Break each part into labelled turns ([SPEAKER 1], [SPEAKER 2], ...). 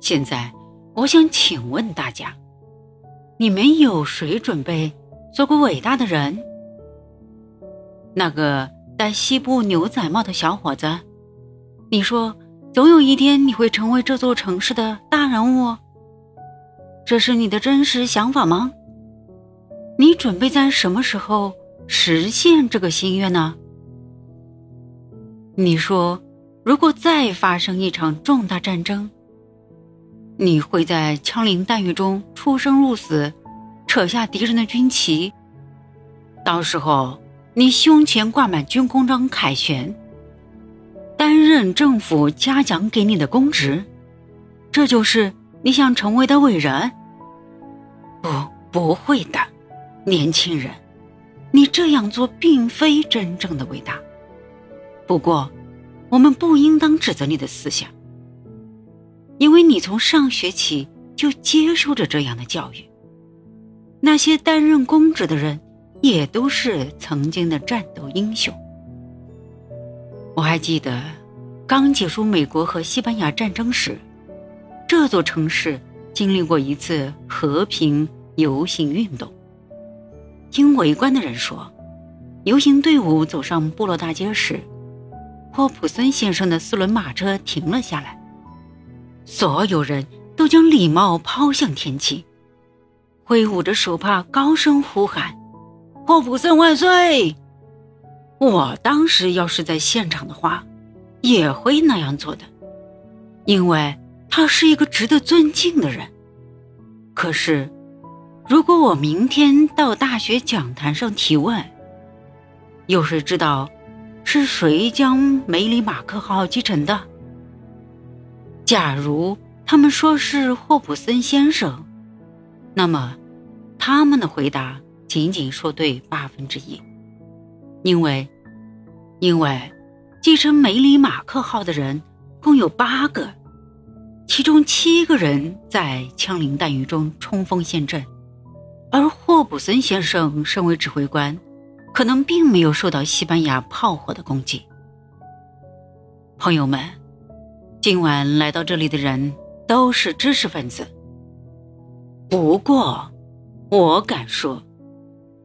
[SPEAKER 1] 现在，我想请问大家，你们有谁准备做个伟大的人？那个戴西部牛仔帽的小伙子，你说，总有一天你会成为这座城市的大人物，这是你的真实想法吗？你准备在什么时候实现这个心愿呢？你说，如果再发生一场重大战争，你会在枪林弹雨中出生入死，扯下敌人的军旗。到时候，你胸前挂满军功章凯旋，担任政府嘉奖给你的公职，这就是你想成为的伟人？不，不会的，年轻人，你这样做并非真正的伟大。不过，我们不应当指责你的思想。因为你从上学起就接受着这样的教育，那些担任公职的人也都是曾经的战斗英雄。我还记得，刚结束美国和西班牙战争时，这座城市经历过一次和平游行运动。听围观的人说，游行队伍走上部落大街时，霍普森先生的四轮马车停了下来。所有人都将礼帽抛向天际，挥舞着手帕，高声呼喊：“霍普森万岁！”我当时要是在现场的话，也会那样做的，因为他是一个值得尊敬的人。可是，如果我明天到大学讲坛上提问，有谁知道是谁将梅里马克号击沉的？假如他们说是霍普森先生，那么他们的回答仅仅说对八分之一，因为，因为继承梅里马克号的人共有八个，其中七个人在枪林弹雨中冲锋陷阵，而霍普森先生身为指挥官，可能并没有受到西班牙炮火的攻击。朋友们。今晚来到这里的人都是知识分子。不过，我敢说，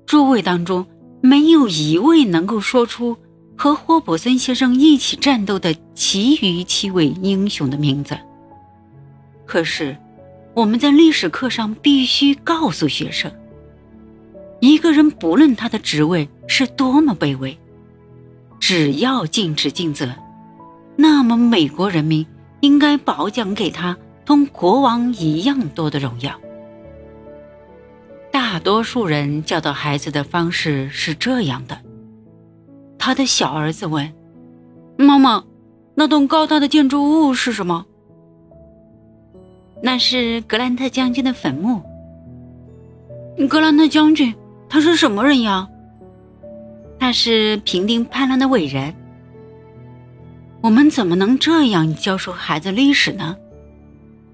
[SPEAKER 1] 诸位当中没有一位能够说出和霍普森先生一起战斗的其余七位英雄的名字。可是，我们在历史课上必须告诉学生：一个人不论他的职位是多么卑微，只要尽职尽责。那么，美国人民应该褒奖给他同国王一样多的荣耀。大多数人教导孩子的方式是这样的：他的小儿子问妈妈：“那栋高大的建筑物是什么？”“那是格兰特将军的坟墓。”“格兰特将军他是什么人呀？”“他是平定叛乱的伟人。”我们怎么能这样教授孩子历史呢？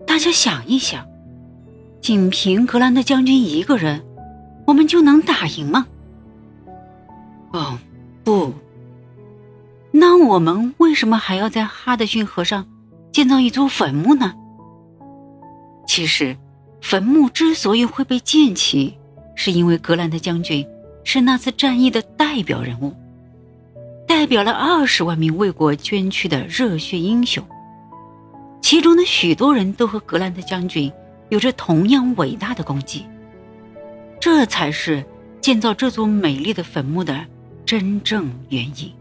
[SPEAKER 1] 大家想一想，仅凭格兰特将军一个人，我们就能打赢吗？哦，不。那我们为什么还要在哈德逊河上建造一座坟墓呢？其实，坟墓之所以会被建起，是因为格兰特将军是那次战役的代表人物。代表了二十万名为国捐躯的热血英雄，其中的许多人都和格兰特将军有着同样伟大的功绩。这才是建造这座美丽的坟墓的真正原因。